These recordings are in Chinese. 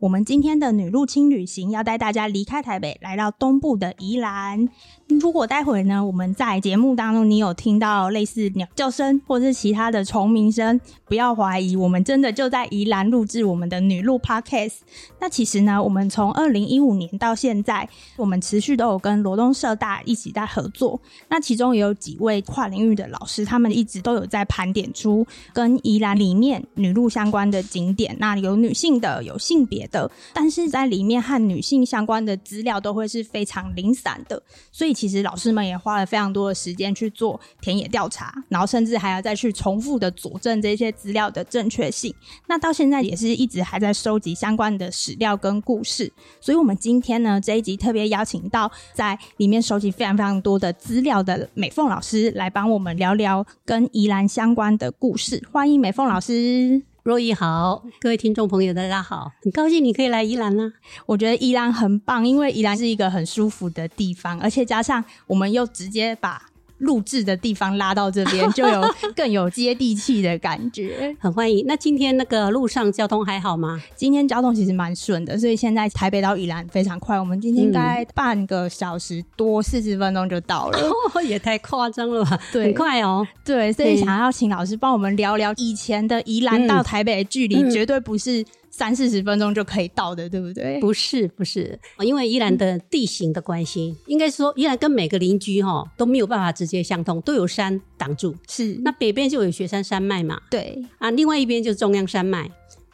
我们今天的女入侵旅行要带大家离开台北，来到东部的宜兰。如果待会呢，我们在节目当中你有听到类似鸟叫声或是其他的虫鸣声，不要怀疑，我们真的就在宜兰录制我们的女录 Podcast。那其实呢，我们从二零一五年到现在，我们持续都有跟罗东社大一起在合作。那其中也有几位跨领域的老师，他们一直都有在盘点出跟宜兰里面女路相关的景点。那有女性的，有性别的，但是在里面和女性相关的资料都会是非常零散的，所以。其实老师们也花了非常多的时间去做田野调查，然后甚至还要再去重复的佐证这些资料的正确性。那到现在也是一直还在收集相关的史料跟故事。所以，我们今天呢这一集特别邀请到在里面收集非常非常多的资料的美凤老师来帮我们聊聊跟宜兰相关的故事。欢迎美凤老师。若意好，各位听众朋友，大家好，很高兴你可以来宜兰呢。我觉得宜兰很棒，因为宜兰是一个很舒服的地方，而且加上我们又直接把。录制的地方拉到这边，就有更有接地气的感觉，很欢迎。那今天那个路上交通还好吗？今天交通其实蛮顺的，所以现在台北到宜兰非常快。我们今天应该半个小时多四十分钟就到了，也太夸张了吧？对，很快哦。对，所以想要请老师帮我们聊聊以前的宜兰到台北的距离，绝对不是。三四十分钟就可以到的，对不对？不是，不是，因为宜兰的地形的关系，应该说宜兰跟每个邻居哈都没有办法直接相通，都有山挡住。是，那北边就有雪山山脉嘛，对啊，另外一边就是中央山脉。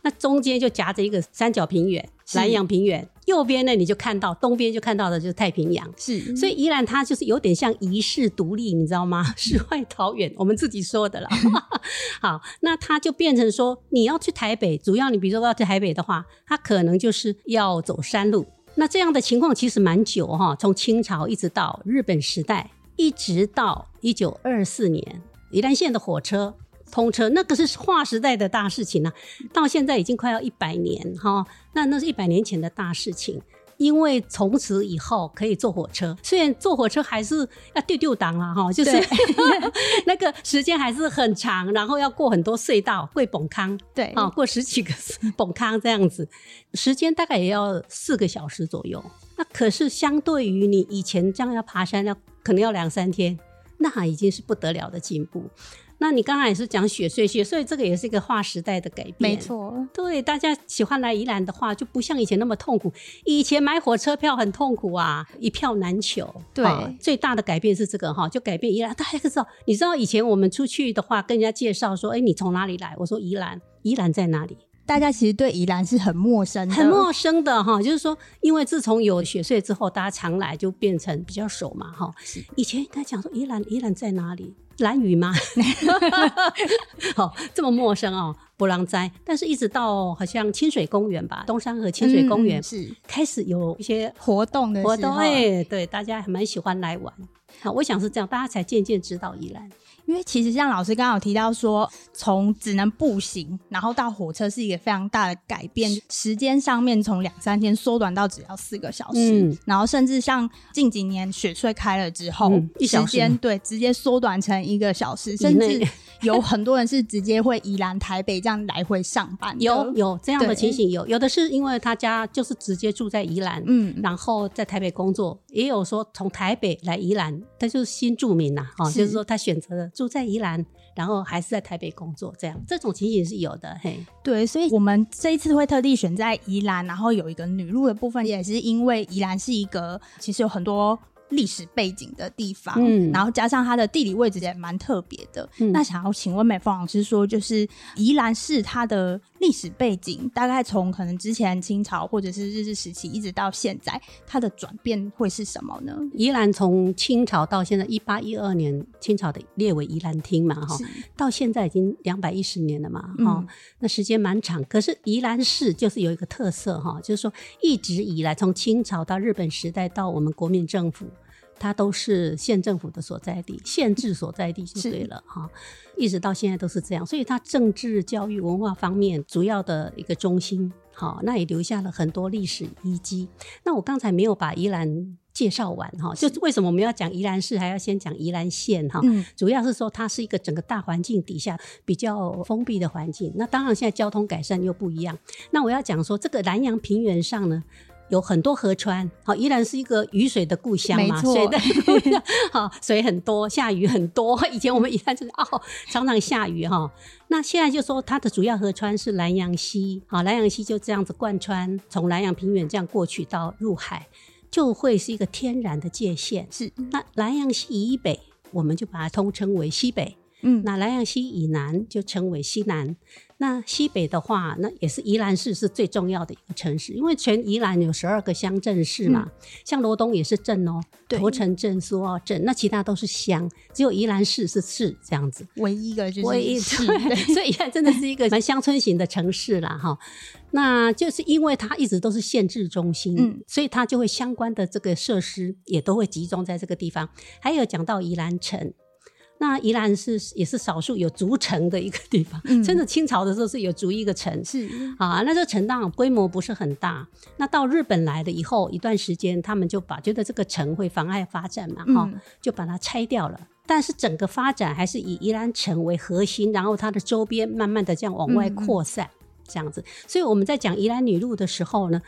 那中间就夹着一个三角平原，南洋平原。右边呢，你就看到东边就看到的就是太平洋。是，所以宜兰它就是有点像遗世独立，你知道吗？世外桃源，我们自己说的了。好，那它就变成说，你要去台北，主要你比如说要去台北的话，它可能就是要走山路。那这样的情况其实蛮久哈，从清朝一直到日本时代，一直到一九二四年，宜兰县的火车。通车那个是划时代的大事情呢，到现在已经快要一百年哈，那那是一百年前的大事情，因为从此以后可以坐火车，虽然坐火车还是要丢丢档了哈，就是 那个时间还是很长，然后要过很多隧道，过崩康，对啊，过十几个崩康这样子，时间大概也要四个小时左右。那可是相对于你以前这样要爬山要可能要两三天，那已经是不得了的进步。那你刚才也是讲雪穗，雪穗这个也是一个划时代的改变，没错。对，大家喜欢来宜兰的话，就不像以前那么痛苦。以前买火车票很痛苦啊，一票难求。对，最大的改变是这个哈，就改变宜兰。大家知道，你知道以前我们出去的话，跟人家介绍说，哎，你从哪里来？我说宜兰，宜兰在哪里？大家其实对宜兰是很陌生，很陌生的哈。就是说，因为自从有雪穗之后，大家常来就变成比较熟嘛哈。以前他讲说宜兰，宜兰在哪里？蓝雨吗？好，这么陌生哦，波浪斋。但是，一直到好像清水公园吧，东山河清水公园是开始有一些活动的活动，哎，对，大家还蛮喜欢来玩。好，我想是这样，大家才渐渐知道宜兰。因为其实像老师刚刚有提到说，从只能步行，然后到火车是一个非常大的改变，时间上面从两三天缩短到只要四个小时，然后甚至像近几年雪隧开了之后，一时间对直接缩短成一个小时，甚至 有很多人是直接会宜兰台北这样来回上班，有有这样的情形，有有的是因为他家就是直接住在宜兰，嗯，然后在台北工作，也有说从台北来宜兰，他就是新住民呐，哦，就是说他选择了。住在宜兰，然后还是在台北工作，这样这种情形是有的。嘿，对，所以我们这一次会特地选在宜兰，然后有一个女路的部分，也是因为宜兰是一个其实有很多历史背景的地方，嗯，然后加上它的地理位置也蛮特别的。那想要请问美凤老师说，就是宜兰市它的。历史背景，大概从可能之前清朝或者是日治时期一直到现在，它的转变会是什么呢？宜兰从清朝到现在一八一二年，清朝的列为宜兰厅嘛，哈，到现在已经两百一十年了嘛，哈、嗯那时间蛮长。可是宜兰市就是有一个特色哈，就是说一直以来，从清朝到日本时代到我们国民政府。它都是县政府的所在地，县治所在地就对了哈，一直到现在都是这样，所以它政治、教育、文化方面主要的一个中心，好，那也留下了很多历史遗迹。那我刚才没有把宜兰介绍完哈，就是为什么我们要讲宜兰市，还要先讲宜兰县哈？嗯主要是说它是一个整个大环境底下比较封闭的环境。那当然现在交通改善又不一样。那我要讲说，这个南洋平原上呢。有很多河川，好，依然是一个雨水的故乡嘛，水的故乡，好，水很多，下雨很多。以前我们宜兰就是哦，常常下雨哈。那现在就说它的主要河川是南洋溪，好，南洋溪就这样子贯穿，从南洋平原这样过去到入海，就会是一个天然的界限。是，那南洋溪以北，我们就把它通称为西北；嗯，那南洋溪以南就称为西南。那西北的话，那也是宜兰市是最重要的一个城市，因为全宜兰有十二个乡镇市嘛，像罗东也是镇哦，对头城镇、苏澳镇，那其他都是乡，只有宜兰市是市这样子。唯一一个就是唯一是 对，所以宜兰真的是一个蛮乡村型的城市啦，哈。那就是因为它一直都是县治中心，嗯所以它就会相关的这个设施也都会集中在这个地方。还有讲到宜兰城，那宜兰是也是少数有竹城的一个地方，嗯真的清朝的时候是有竹一个城，是啊，那这个城当然规模不是很大。那到日本来了以后，一段时间他们就把觉得这个城会妨碍发展嘛，哈、嗯就把它拆掉了。但是整个发展还是以宜兰城为核心，然后它的周边慢慢的这样往外扩散，这样子。所以我们在讲宜兰女路的时候呢，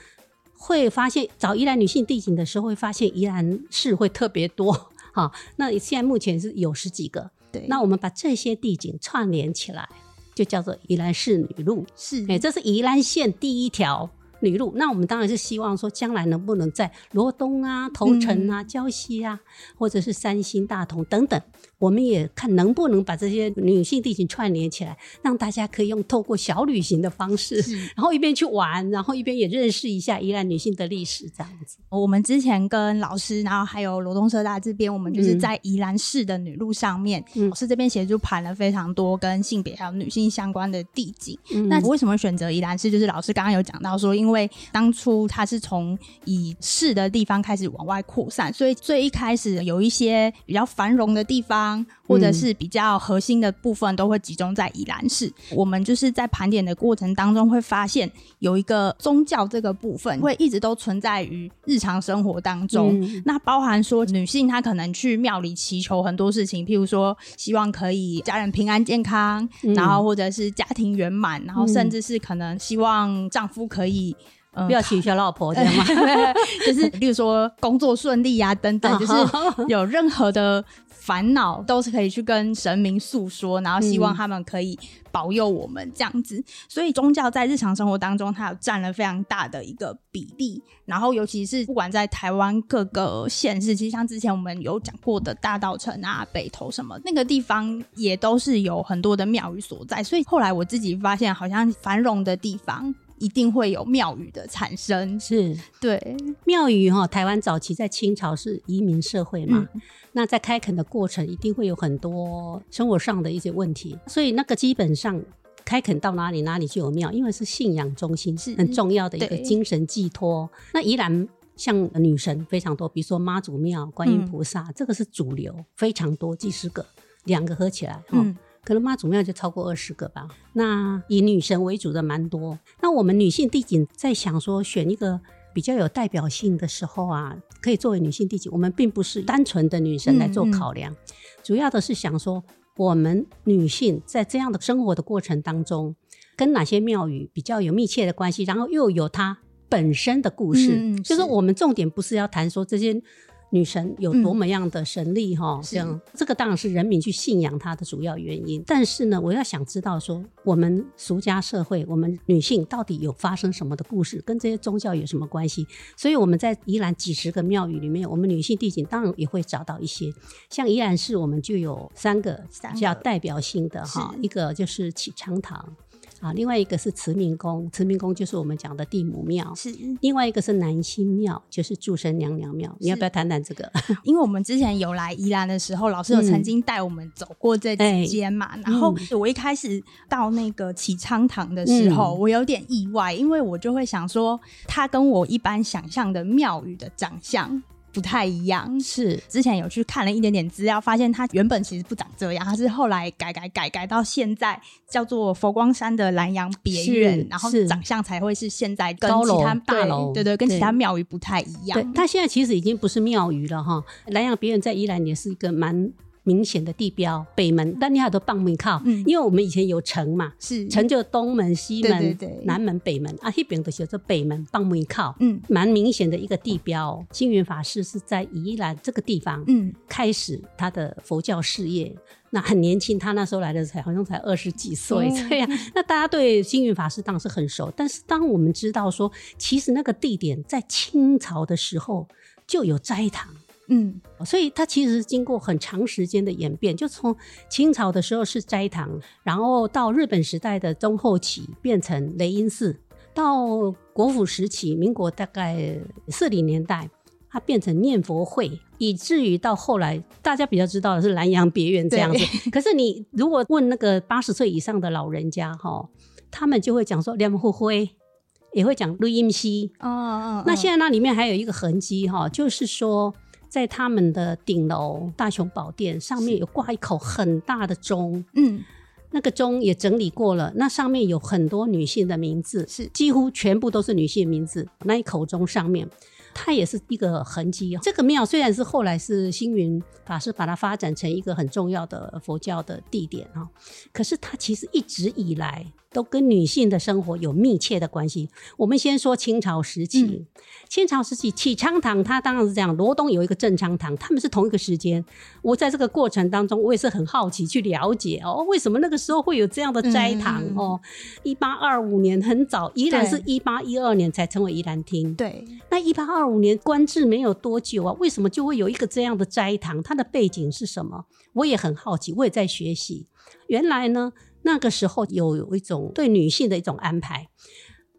会发现找宜兰女性地景的时候，会发现宜兰市会特别多。好，那现在目前是有十几个。对，那我们把这些地景串联起来，就叫做宜兰市女路。是哎、这是宜兰县第一条女路。那我们当然是希望说，将来能不能在罗东啊、头城啊、礁溪啊，或者是三星、大同等等，我们也看能不能把这些女性地形串联起来，让大家可以用透过小旅行的方式，然后一边去玩，然后一边也认识一下宜兰女性的历史，这样子。我们之前跟老师，然后还有罗东社大这边，我们就是嗯在宜兰市的女路上面，嗯老师这边协助盘了非常多跟性别还有女性相关的地景。嗯那为什么选择宜兰市？就是老师刚刚有讲到说，因为当初它是从以市的地方开始往外扩散，所以最一开始有一些比较繁荣的地方，或者是比较核心的部分，都会集中在宜兰市。我们就是在盘点的过程当中，会发现有一个宗教这个部分会一直都存在于日常生活当中。嗯那包含说女性她可能去庙里祈求很多事情，譬如说希望可以家人平安健康，嗯然后或者是家庭圆满，然后甚至是可能希望丈夫可以。嗯不要取消老婆，这样吗？就是例如说工作顺利啊等等，就是哦有任何的烦恼都是可以去跟神明诉说，然后希望嗯他们可以保佑我们这样子。所以宗教在日常生活当中，它有占了非常大的一个比例。然后尤其是不管在台湾各个县市，其实像之前我们有讲过的大道城啊、北投什么那个地方，也都是有很多的庙宇所在。所以后来我自己发现，好像繁荣的地方。一定会有庙宇的产生，是。对，庙宇哈，台湾早期在清朝是移民社会嘛，嗯。那在开垦的过程一定会有很多生活上的一些问题，所以那个基本上开垦到哪里哪里就有庙，因为是信仰中心，是。很重要的一个精神寄托。那宜兰像女神非常多，比如说妈祖庙、观音菩萨，这个是主流，非常多，几十个，两个合起来哈。嗯可能妈祖庙就超过二十个吧。那以女神为主的蛮多。那我们女性地景在想说选一个比较有代表性的时候啊，可以作为女性地景。我们并不是单纯的女神来做考量，主要的是想说我们女性在这样的生活的过程当中，跟哪些庙宇比较有密切的关系，然后又有它本身的故事。嗯就是是我们重点不是要谈说这些。女神有多么样的神力哈、是这样这个当然是人民去信仰她的主要原因。但是呢，我要想知道说，我们俗家社会，我们女性到底有发生什么的故事，跟这些宗教有什么关系？所以我们在宜兰几十个庙宇里面，我们女性地景当然也会找到一些。像宜兰市，我们就有三个三个比较代表性的哈，一个就是启昌堂。啊，另外一个是慈明宫，慈明宫就是我们讲的地母庙，是另外一个是南新庙，就是祝生娘娘庙。你要不要谈谈这个？因为我们之前有来宜兰的时候，老师有曾经带我们走过这几间嘛。然后我一开始到那个启昌堂的时候，我有点意外，因为我就会想说，它跟我一般想象的庙宇的长相。不太一样，是之前有去看了一点点资料，发现它原本其实不长这样，它是后来改改改改到现在叫做佛光山的南洋别院，然后长相才会是现在跟其他大楼对对跟其他庙宇不太一样。对，它现在其实已经不是庙宇了哈，南洋别院在宜兰也是一个蛮。明显的地标北门，但你好多傍门靠，因为我们以前有城嘛，是城就东门、西门、南门、北门啊，那边都写着北门傍门靠，嗯，蛮明显的一个地标。星云法师是在宜兰这个地方，嗯，开始他的佛教事业。那很年轻，他那时候来的才好像才二十几岁，对呀。那大家对星云法师当是很熟，但是当我们知道说，其实那个地点在清朝的时候就有斋堂。嗯，所以它其实是经过很长时间的演变，就从清朝的时候是斋堂，然后到日本时代的中后期变成雷音寺，到国府时期，民国大概四零年代，它变成念佛会，以至于到后来大家比较知道的是南洋别院这样子。可是你如果问那个八十岁以上的老人家哈，他们就会讲说念佛会，也会讲录音机哦哦。那现在那里面还有一个痕迹哈，就是说。在他们的顶楼大雄宝殿上面有挂一口很大的钟，嗯，那个钟也整理过了，那上面有很多女性的名字，是几乎全部都是女性名字。那一口钟上面，它也是一个痕迹。这个庙虽然是后来是星云法师把它发展成一个很重要的佛教的地点啊，可是它其实一直以来。都跟女性的生活有密切的关系。我们先说清朝时期，清朝时期启昌堂，它当然是这样。罗东有一个正昌堂，他们是同一个时间。我在这个过程当中，我也是很好奇去了解哦，为什么那个时候会有这样的斋堂哦？一八二五年很早，宜兰是一八一二年才成为宜兰厅。对，那一八二五年官制没有多久啊，为什么就会有一个这样的斋堂？它的背景是什么？我也很好奇，我也在学习。原来呢。那个时候有有一种对女性的一种安排，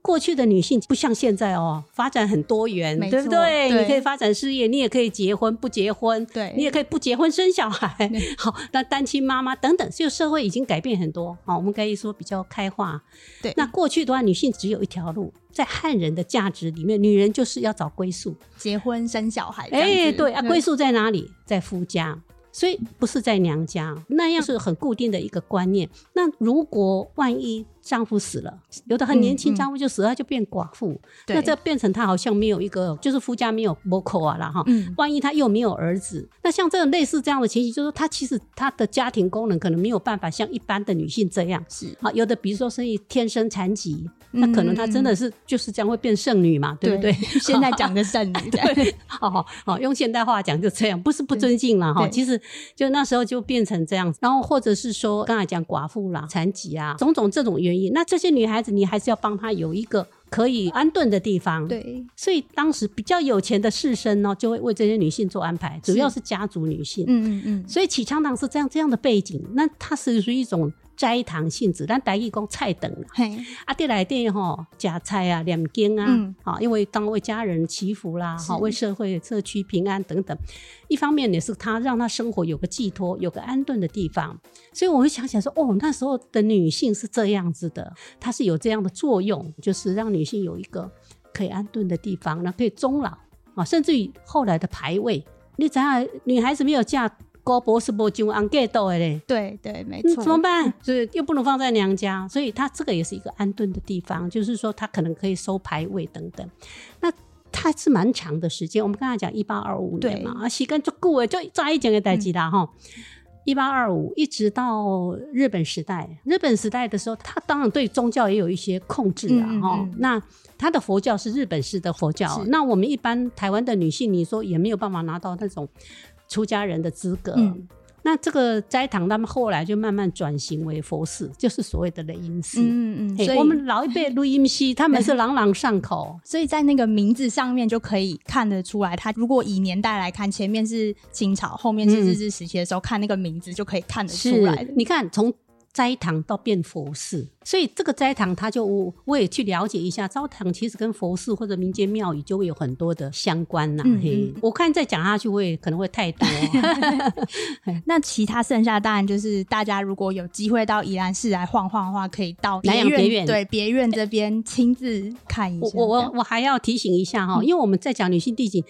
过去的女性不像现在哦，发展很多元，对不对？你可以发展事业，你也可以结婚不结婚，对你也可以不结婚生小孩。好，那单亲妈妈等等，就社会已经改变很多。好，我们可以说比较开化。对，那过去的话，女性只有一条路，在汉人的价值里面，女人就是要找归宿，结婚生小孩。哎，对啊，归宿在哪里？在夫家。所以不是在娘家，那样是很固定的一个观念。那如果万一丈夫死了，有的很年轻，丈夫就死了，就变寡妇。那这变成他好像没有一个，就是夫家没有母口啊了哈。万一他又没有儿子，那像这种类似这样的情形，就是他其实他的家庭功能可能没有办法像一般的女性这样。是啊，有的比如说生意天生残疾。那可能她真的是就是这样会变剩女嘛，对不对？现在讲的剩女，对，好好用现代话讲就这样，不是不尊敬了哈。其实就那时候就变成这样子，然后或者是说刚才讲寡妇啦、残疾啊，种种这种原因，那这些女孩子你还是要帮她有一个可以安顿的地方。对，所以当时比较有钱的士绅呢，就会为这些女性做安排，主要是家族女性。嗯嗯嗯。所以启昌堂是这样这样的背景，那它是属于一种。斋堂性质，咱台语讲菜等啦，啊，啲来店吼夹菜啊、念经啊，好，因为当为家人祈福啦，好，为社会社区平安等等。一方面也是他让他生活有个寄托，有个安顿的地方。所以我会想起来说，哦，那时候的女性是这样子的，它是有这样的作用，就是让女性有一个可以安顿的地方，那可以终老啊，甚至于后来的排位，你怎样，女孩子没有嫁。高博士不就安盖到的嘞？对对，没错。怎么办？所以又不能放在娘家，所以他这个也是一个安顿的地方，就是说他可能可以收牌位等等。那他是蛮长的时间，我们刚才讲一八二五年嘛，啊，时间足够诶，就抓一点的代志啦哈。一八二五一直到日本时代，日本时代的时候，他当然对宗教也有一些控制啊哈。那他的佛教是日本式的佛教，那我们一般台湾的女性，你说也没有办法拿到那种。出家人的资格，那这个斋堂他们后来就慢慢转型为佛寺，就是所谓的雷音寺。嗯嗯，所以我们老一辈录音师他们是朗朗上口，所以在那个名字上面就可以看得出来，他如果以年代来看，前面是清朝，后面是日治时期的时候，看那个名字就可以看得出来你看从。斋堂到变佛寺，所以这个斋堂它就我我也去了解一下，斋堂其实跟佛寺或者民间庙宇就会有很多的相关呐、嗯嘿，我看再讲下去会可能会太多。那其他剩下当然就是大家如果有机会到宜兰市来晃晃的话，可以到南洋别院对别院这边亲自看一下。我我我还要提醒一下哈，嗯因为我们在讲女性地景，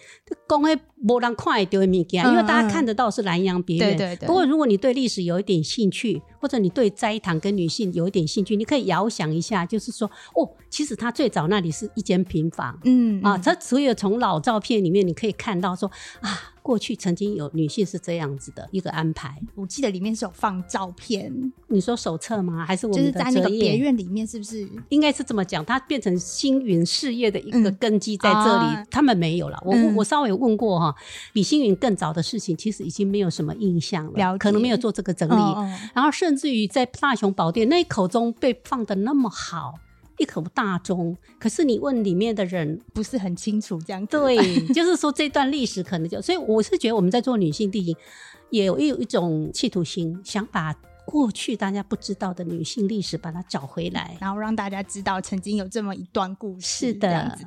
讲诶无人看得到的物件，嗯因为大家看得到是南洋别院。对对对不过如果你对历史有一点兴趣，或者你对斋堂跟女性有一点兴趣，你可以遥想一下，就是说哦，其实它最早那里是一间平房。嗯啊，它所有从老照片里面你可以看到说啊，过去曾经有女性是这样子的一个安排。我记得里面是有放照片，你说手册吗？还是我们的就是在那个别院里面，是不是？应该是这么讲，它变成星云事业的一个嗯根基在这里，啊他们没有了。我、嗯我稍微问过哈，比星云更早的事情，其实已经没有什么印象了，了可能没有做这个整理。哦哦然后甚至于在大雄宝殿那一口中被放的那么好，一口大钟，可是你问里面的人，不是很清楚这样子。对，就是说这段历史可能就，所以我是觉得我们在做女性地形，也有有一种企图心，想把过去大家不知道的女性历史把它找回来。然后让大家知道曾经有这么一段故事，是的。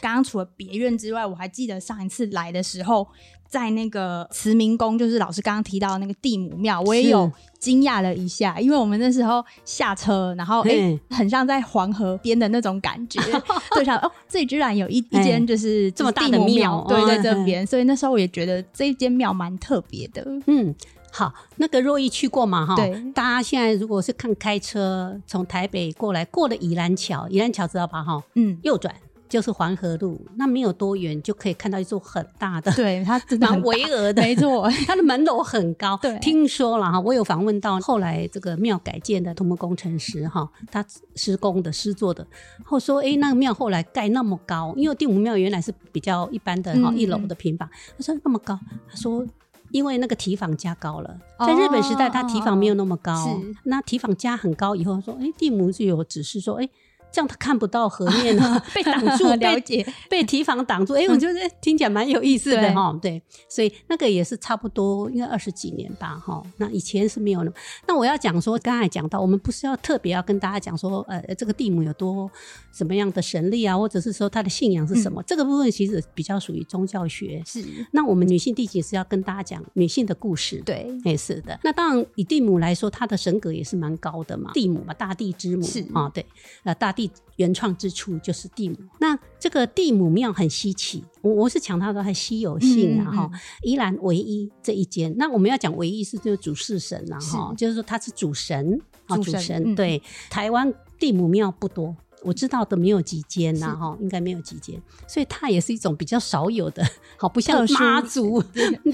刚刚除了别院之外，我还记得上一次来的时候，在那个慈明宫，就是老师刚刚提到那个地母庙，我也有惊讶了一下，因为我们那时候下车，然后哎、嗯很像在黄河边的那种感觉，对，想哦，这里居然有一一间就是这么大的庙。对，在嗯这边，所以那时候我也觉得这一间庙蛮特别的。嗯，好，那个若意去过嘛？哈，对。大家现在如果是看开车从台北过来，过了宜兰桥，宜兰桥知道吧？哈，嗯，右转就是黄河路，那没有多远就可以看到一座很大的。对，它蛮很巍峨的，没错，它的门楼很高。对听说了哈，我有访问到后来这个庙改建的土木工程师哈，他施工的施作的，后说，哎，那个庙后来盖那么高，因为地母庙原来是比较一般的哈，嗯一楼的平房，他说那么高，他说。因为那个提防加高了，哦在日本时代，它提防没有那么高，是那提防加很高以后，说，哎，地母就有指示说，哎，这样他看不到河面了，被挡住，了被解，被提防挡住，哎、我觉得听起来蛮有意思的对哈。对，所以那个也是差不多应该二十几年吧哈。那以前是没有那么。那我要讲说，刚才讲到，我们不是要特别要跟大家讲说，呃，这个地母有多什么样的神力啊，或者是说他的信仰是什么？这个部分其实比较属于宗教学。是那我们女性地景是要跟大家讲女性的故事。对，也是的，那当然以地母来说，她的神格也是蛮高的嘛，地母嘛，大地之母是啊，对，呃，大地原创之处就是地母。那这个地母庙很稀奇，我我是强调它的稀有性啊嗯嗯哈、宜兰唯一这一间，那我们要讲唯一是就是主事神啊是哈，就是说它是主神啊，主神对，台湾地母庙不多。我知道的没有几间呐，哈，应该没有几间，所以它也是一种比较少有的，好不像妈祖，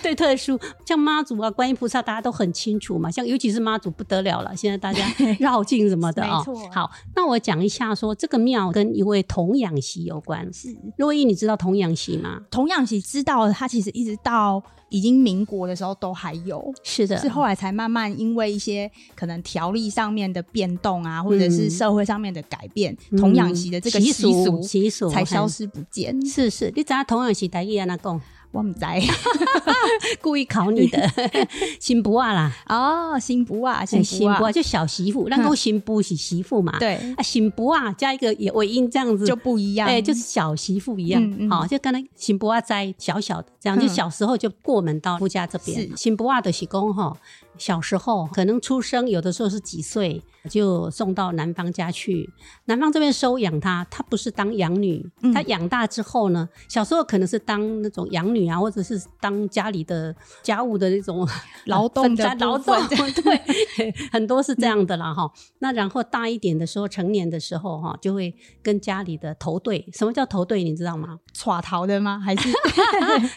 对 特殊，像妈祖啊、观音菩萨，大家都很清楚嘛。像尤其是妈祖不得了了，现在大家 绕境什么的啊、好，那我讲一下说这个庙跟一位童养媳有关。是。若依，你知道童养媳吗？童养媳知道，他其实一直到已经民国的时候都还有，是的，是后来才慢慢因为一些可能条例上面的变动啊，或者是嗯社会上面的改变，嗯童养媳的这个习习俗习俗才消。失不见。是是，你知道童养媳台语安那讲？我唔知。故意考你的 新不啊啦，哦，新不啊，新新不啊，就小媳妇，那个新不是媳妇嘛？对，啊，新不啊加一个也尾音这样子。就不一样。哎、就是小媳妇一样，好、就跟那新不啊在小小的这样，嗯。就小时候就过门到夫家这边。是。新不啊的是公哈，小时候可能出生有的时候是几岁就送到男方家去，男方这边收养他，他不是当养女，嗯他养大之后呢，小时候可能是当那种养女啊，或者是当家里的家务的那种 劳动的劳动，对，很多是这样的啦哈。那然后大一点的时候，成年的时候哈，就会跟家里的头对。什么叫头对？你知道吗？耍逃的吗？还是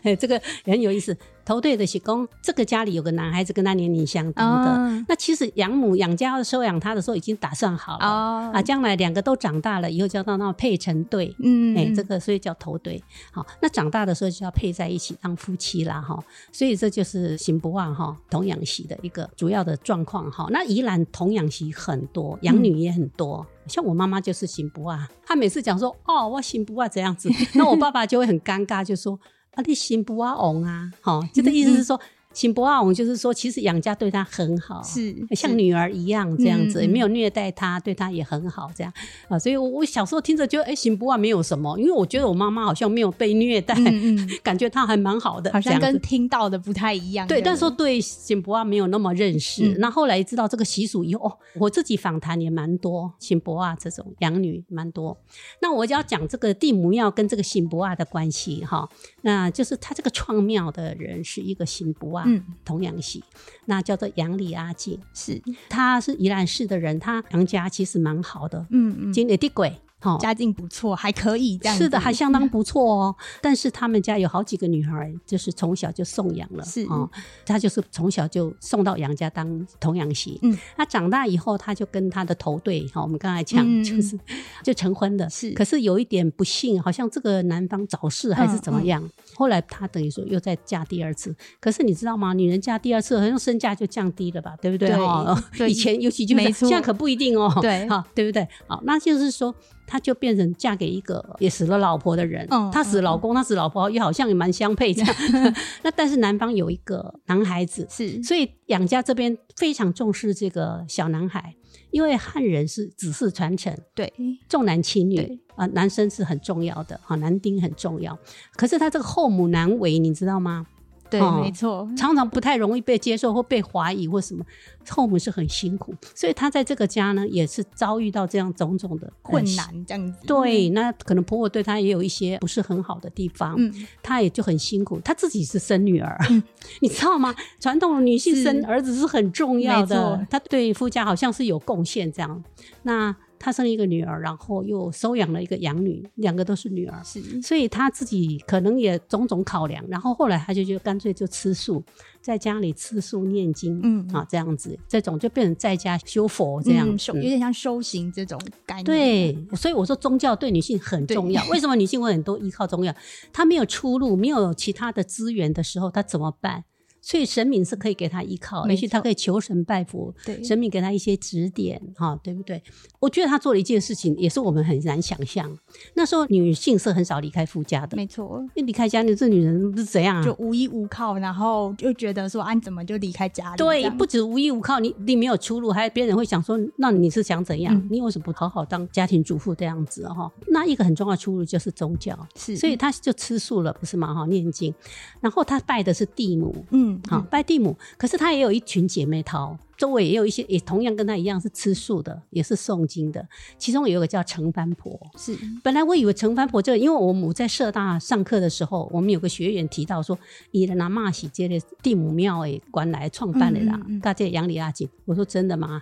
哎，这个很有意思。头对的是公，这个家里有个男孩子跟他年龄相当的。嗯那其实养母养家收养他的时候已经打算好了、哦啊，将来两个都长大了以后，就要到那配成对。嗯哎、这个所以叫头对。好，那长大的时候就要配在一起当夫妻啦，哈。所以这就是行不忘哈童养媳的一个主要的状况哈。那宜兰童养媳很多，养女也很多。像我妈妈就是行不啊，她每次讲说哦，我行不啊这样子，那我爸爸就会很尴尬，就说啊，你行不啊翁啊，哈，就的意思是说。辛伯阿翁就是说，其实养家对他很好，是像女儿一样这样子，也没有虐待他，对他也很好，这样啊。所以我，我小时候听着觉得，哎，辛伯阿没有什么，因为我觉得我妈妈好像没有被虐待，嗯嗯，感觉她还蛮好的，好像跟听到的不太一样。对，但是说对辛伯阿没有那么认识。嗯那后来知道这个习俗以后，哦，我自己访谈也蛮多辛伯阿这种养女蛮多。那我就要讲这个地母庙跟这个辛伯阿的关系哈，那就是他这个创庙的人是一个新不啊嗯。童养媳，那叫做杨里阿静，是，他是宜兰市的人，他娘家其实蛮好的，嗯嗯，今年地鬼。哈，家境不错，还可以这样。是的，还相当不错哦。但是他们家有好几个女孩，就是从小就送养了，是哦，他就是从小就送到杨家当童养媳。嗯，他长大以后，她就跟她的头对，哈，我们刚才讲就是就成婚的。是可是有一点不幸，好像这个男方早逝还是怎么样。后来她等于说又再嫁第二次，可是你知道吗？女人嫁第二次，好像身价就降低了吧，对不对？对哈对以前尤其就是现在可不一定哦。对好，对不对？好，那就是说，她就变成嫁给一个也死了老婆的人。嗯她死老公，她死老婆，也好像也蛮相配这样。那但是男方有一个男孩子，是所以养家这边非常重视这个小男孩，因为汉人是子嗣传承，对，重男轻女对啊、男生是很重要的，哈，男丁很重要。可是他这个后母难为，你知道吗？对，哦没错，常常不太容易被接受或被怀疑或什么，后母是很辛苦，所以他在这个家呢，也是遭遇到这样种种的困呃难这样子。对，那可能婆婆对她也有一些不是很好的地方，嗯，她也就很辛苦。她自己是生女儿，你知道吗？传统女性生儿子是很重要的。错，她对夫家好像是有贡献这样。那她生了一个女儿，然后又收养了一个养女，两个都是女儿。是所以她自己可能也种种考量，然后后来她就就干脆就吃素，在家里吃素念经，嗯啊这样子，这种就变成在家修佛这样，嗯有点像修行这种概念。对，所以我说宗教对女性很重要。为什么女性会很多依靠宗教？她没有出路，没有其他的资源的时候，她怎么办？所以神明是可以给他依靠，没也许她错可以求神拜佛，对神明给他一些指点，哈，对不对？我觉得他做了一件事情，也是我们很难想象。那时候女性是很少离开夫家的，没错，因为离开家，你这女人是怎样啊？就无依无靠，然后就觉得说，啊，你怎么就离开家里？对，不止无依无靠，你你没有出路，还有别人会想说，那你是想怎样？嗯你为什么不好好当家庭主妇这样子哈？那一个很重要的出路就是宗教，是，所以他就吃素了，不是吗？哈，念经，然后他拜的是地母，嗯，好、拜地母，可是他也有一群姐妹淘。周围也有一些，也同样跟他一样是吃素的，也是诵经的。其中有一个叫程番婆，是本来我以为程番婆这，因为我母在社大上课的时候，我们有个学员提到说，伊的拿骂喜街的地母庙诶，关来创办的啦大家杨里阿锦。我说真的吗？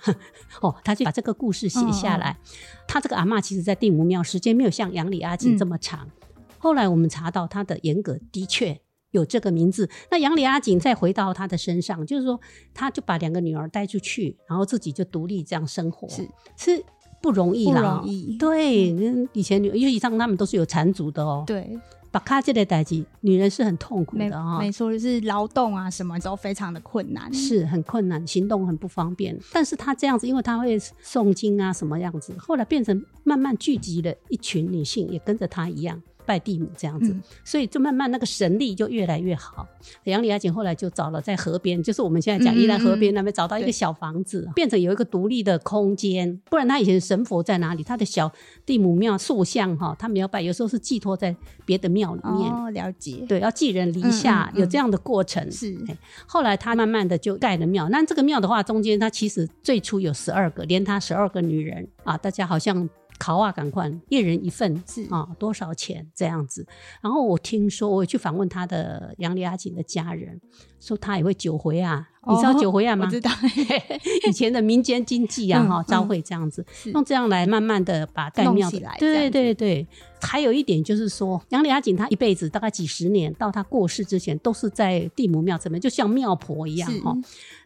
哦，他就把这个故事写下嗯来。他这个阿嬷其实在地母庙时间没有像杨里阿锦这么长。后来我们查到他的严格的确。有这个名字，那杨里阿锦再回到他的身上，就是说，他就把两个女儿带出去，然后自己就独立这样生活，是是不容易啦不啦，容易，对，嗯以前女，尤其像他们都是有缠足的哦。，对，把卡这类代际，女人是很痛苦的哈、没错，就是劳动啊，什么都非常的困难。是很困难，行动很不方便。但是她这样子，因为她会诵经啊，什么样子，后来变成慢慢聚集了一群女性，也跟着她一样。拜地母这样子，嗯所以就慢慢那个神力就越来越好。杨丽阿锦后来就找了在河边，就是我们现在讲嗯嗯宜兰河边嗯那边找到一个小房子，变成有一个独立的空间。不然他以前神佛在哪里？他的小地母庙塑像哈，他们要拜，有时候是寄托在别的庙里面。哦，了解，对，要寄人篱下，嗯嗯嗯有这样的过程。是嘿后来他慢慢的就盖了庙。那这个庙的话，中间他其实最初有十二个，连他十二个女人啊，大家好像考啊，赶快一人一份是啊，多少钱这样子。然后我听说，我有去访问他的杨丽阿锦的家人，说他也会酒回啊，你知道哦酒回啊吗我？知道，以前的民间经济啊，嗯哈、嗯招会这样子，是用这样来慢慢的把盖庙起来对对对。还有一点就是说，杨丽阿锦她一辈子大概几十年，到她过世之前，都是在地母庙这边，就像庙婆一样是哈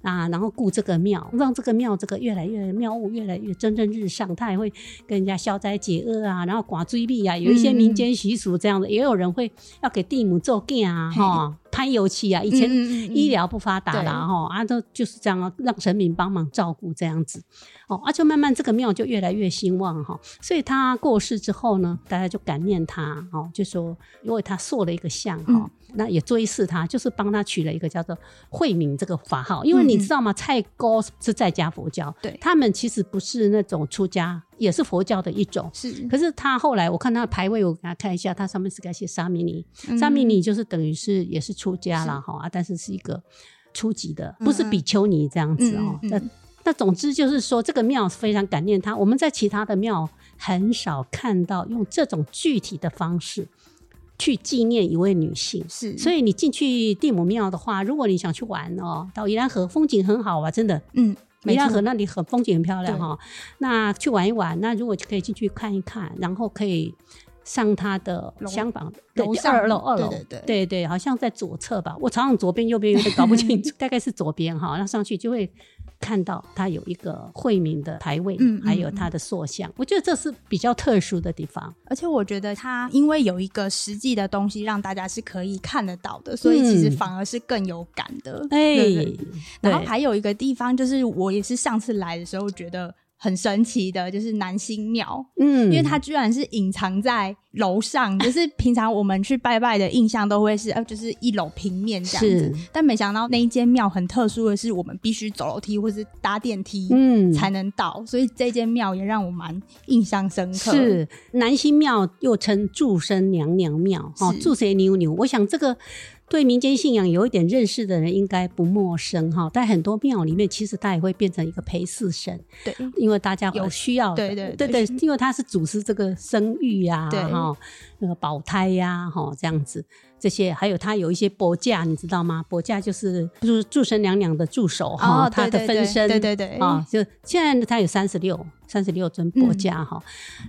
啊，然后顾这个庙，让这个庙这个越来越庙务越来越蒸蒸日上。她也会跟人家消灾解厄啊，然后寡追避啊，有一些嗯民间习俗这样的，也有人会要给地母做羹啊 哈。喷油漆啊，以前医疗不发达对啦，哈啊，都就是这样啊，让神明帮忙照顾这样子，哦，啊，就慢慢这个庙就越来越兴旺哈。所以他过世之后呢，大家就感念他，哦，就说因为他塑了一个像哈。嗯那也追视他，就是帮他取了一个叫做慧敏这个法号，因为你知道吗？蔡高是在家佛教，对他们其实不是那种出家，也是佛教的一种。是可是他后来我看他的牌位，我给他看一下，他上面是该写沙弥尼，嗯沙弥尼就是等于是也是出家了哈啊，但是是一个初级的，不是比丘尼这样子哦。那那总之就是说，这个庙非常感念他。我们在其他的庙很少看到用这种具体的方式去纪念一位女性。是，所以你进去地母庙的话，如果你想去玩哦，到宜兰河风景很好啊，真的。嗯，没错宜兰河那里很风景很漂亮对。哈，那去玩一玩，那如果可以进去看一看，然后可以上它的楼厢房楼上对二楼二楼，对对对。对对好像在左侧吧，我常常左边右边有点搞不清楚，大概是左边哈，那上去就会看到它有一个惠民的牌位，嗯嗯还有它的塑像，我觉得这是比较特殊的地方，而且我觉得它因为有一个实际的东西让大家是可以看得到的，所以其实嗯。反而是更有感的。哎然后还有一个地方，就是我也是上次来的时候觉得很神奇的，就是南星庙。嗯因为它居然是隐藏在楼上，就是平常我们去拜拜的印象都会是呃，就是一楼平面这样子，但没想到那一间庙很特殊的是，我们必须走楼梯或是搭电梯，嗯才能到，所以这间庙也让我蛮印象深刻。是南星庙又称祝生娘娘庙，哦，祝谁牛牛？我想这个对民间信仰有一点认识的人应该不陌生哈。在很多庙里面，其实它也会变成一个陪侍神，对，因为大家有有需要的，对对对对对，因为它是主持这个生育呀，对哈，那个保胎呀，哈，这样子。这些还有他有一些伯驾，你知道吗？伯驾就是就是祝生娘娘的助手哈，哦她的分身，对对对啊，就现在他有三十六三十六尊伯驾哈。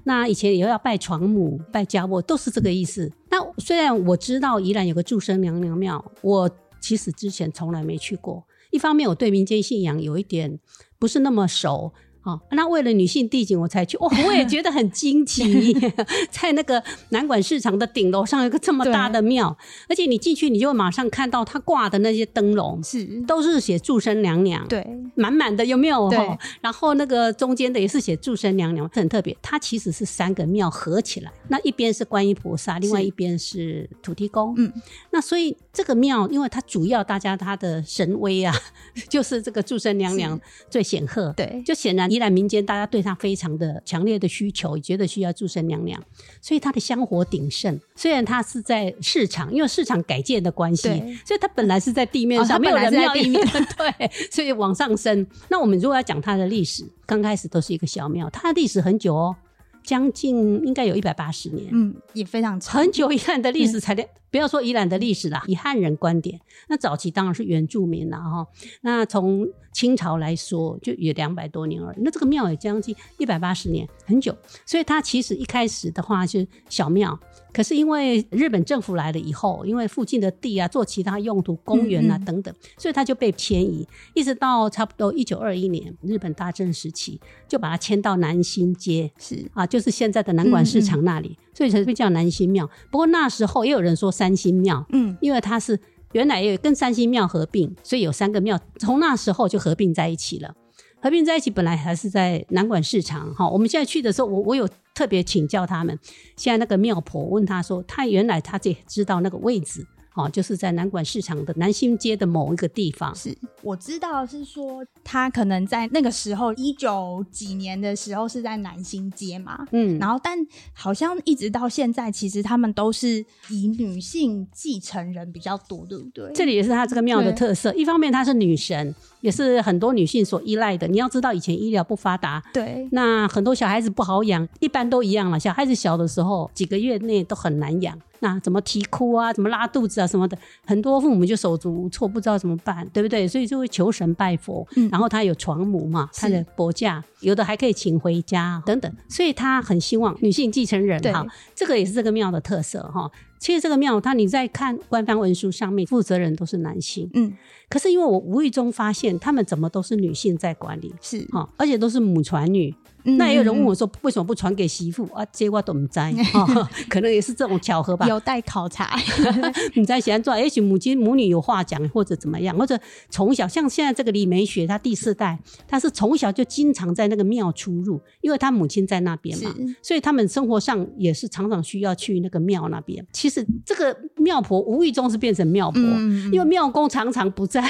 那以前也要拜床母、拜家婆，都是这个意思。那虽然我知道宜兰有个祝生娘娘庙，我其实之前从来没去过。一方面，我对民间信仰有一点不是那么熟。哦，那为了女性地景我才去，哦，我也觉得很惊奇，在那个南管市场的顶楼上有一个这么大的庙，而且你进去你就马上看到它挂的那些灯笼，是，都是写祝生娘娘，对，满满的有没有？对吼然后那个中间的也是写祝生娘娘，很特别。它其实是三个庙合起来，那一边是观音菩萨，另外一边是土地公。嗯，那所以这个庙，因为它主要大家它的神威啊，就是这个祝生娘娘最显赫。对，就显然宜兰民间大家对它非常的强烈的需求，也觉得需要祝生娘娘，所以它的香火鼎盛。虽然它是在市场，因为市场改建的关系，所以它本来是在地面上，哦它没有本来是在人庙地面 对，所以往上升。那我们如果要讲它的历史，刚开始都是一个小庙，它的历史很久哦，将近应该有一百八十年。嗯，也非常长，很久宜兰的历史才不要说宜兰的历史啦，以汉人观点，那早期当然是原住民啦哈。那从清朝来说，就也两百多年而已。那这个庙也将近一百八十年，很久。所以它其实一开始的话是小庙，可是因为日本政府来了以后，因为附近的地啊做其他用途，公园啊等等，所以它就被迁移，一直到差不多一九二一年日本大正时期，就把它迁到南新街。是啊，就是现在的南管市场那里，所以才被叫南新庙。不过那时候也有人说三星庙，嗯，因为它是原来也有跟三星庙合并，所以有三个庙，从那时候就合并在一起了。合并在一起本来还是在南管市场哈，我们现在去的时候，我我有特别请教他们，现在那个庙婆问他说，他原来他也知道那个位置。哦，就是在南管市场的南新街的某一个地方，是我知道是说他可能在那个时候一九几年的时候是在南新街嘛，嗯，然后但好像一直到现在，其实他们都是以女性继承人比较多，对不对？这里也是他这个庙的特色。一方面，她是女神，也是很多女性所依赖的。你要知道，以前医疗不发达，对那很多小孩子不好养，一般都一样了。小孩子小的时候，几个月内都很难养。那怎么啼哭啊，怎么拉肚子啊什么的，很多父母就手足无措，不知道怎么办，对不对？所以就会求神拜佛。嗯然后他有床母嘛，他的伯驾，有的还可以请回家等等。所以他很希望女性继承人对哈，这个也是这个庙的特色哈。其实这个庙，它你在看官方文书上面，负责人都是男性。嗯，可是因为我无意中发现，他们怎么都是女性在管理，是哈、而且都是母传女，嗯那也有人问我说，为什么不传给媳妇啊？这我都唔知，哦 可能也是这种巧合吧。有待考察。你在喜欢做，也许母亲母女有话讲，或者怎么样，或者从小像现在这个李梅雪，她第四代，她是从小就经常在那个庙出入，因为她母亲在那边嘛，所以他们生活上也是常常需要去那个庙那边。其实这个庙婆无意中是变成庙婆，嗯因为庙公常常不在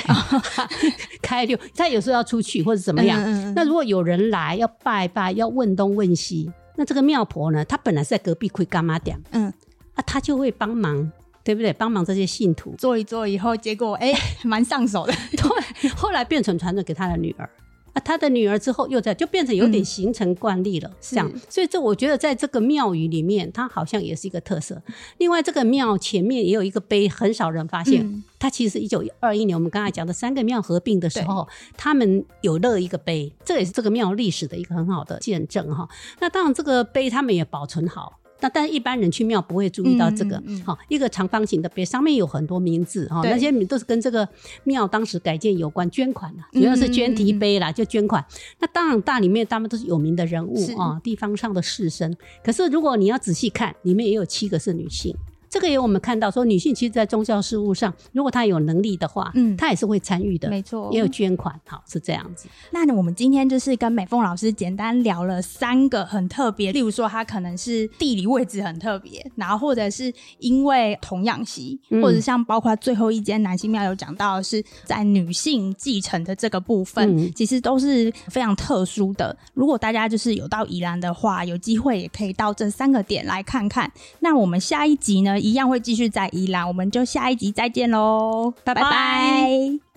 开六，他有时候要出去或者怎么样。嗯嗯嗯那如果有人来要拜拜，要问东问西，那这个庙婆呢，她本来是在隔壁亏干妈店，嗯，啊，她就会帮忙，对不对？帮忙这些信徒。做一做以后，结果哎，蛮上手的。对，后来变成传承给他的女儿。啊，他的女儿之后又在，就变成有点形成惯例了，这样。所以这我觉得在这个庙宇里面，它好像也是一个特色。另外，这个庙前面也有一个碑，很少人发现。嗯它其实一九二一年我们刚才讲的三个庙合并的时候，他们有勒一个碑，这也是这个庙历史的一个很好的见证哈。那当然，这个碑他们也保存好。那但是一般人去庙不会注意到这个，好、嗯嗯嗯一个长方形的碑，上面有很多名字哈，对那些名都是跟这个庙当时改建有关，捐款啦，主要是捐题碑啦，就捐款。那当然大里面他们都是有名的人物是啊，地方上的士绅。可是如果你要仔细看，里面也有七个是女性。这个也我们看到说，女性其实，在宗教事务上，如果她有能力的话，嗯她也是会参与的，没错也有捐款，好是这样子。那我们今天就是跟美凤老师简单聊了三个很特别，例如说她可能是地理位置很特别，然后或者是因为童养媳，嗯或者像包括最后一间男性庙有讲到的是在女性继承的这个部分，嗯其实都是非常特殊的。如果大家就是有到宜兰的话，有机会也可以到这三个点来看看。那我们下一集呢，一样会继续在宜兰，我们就下一集再见喽，拜拜。拜拜。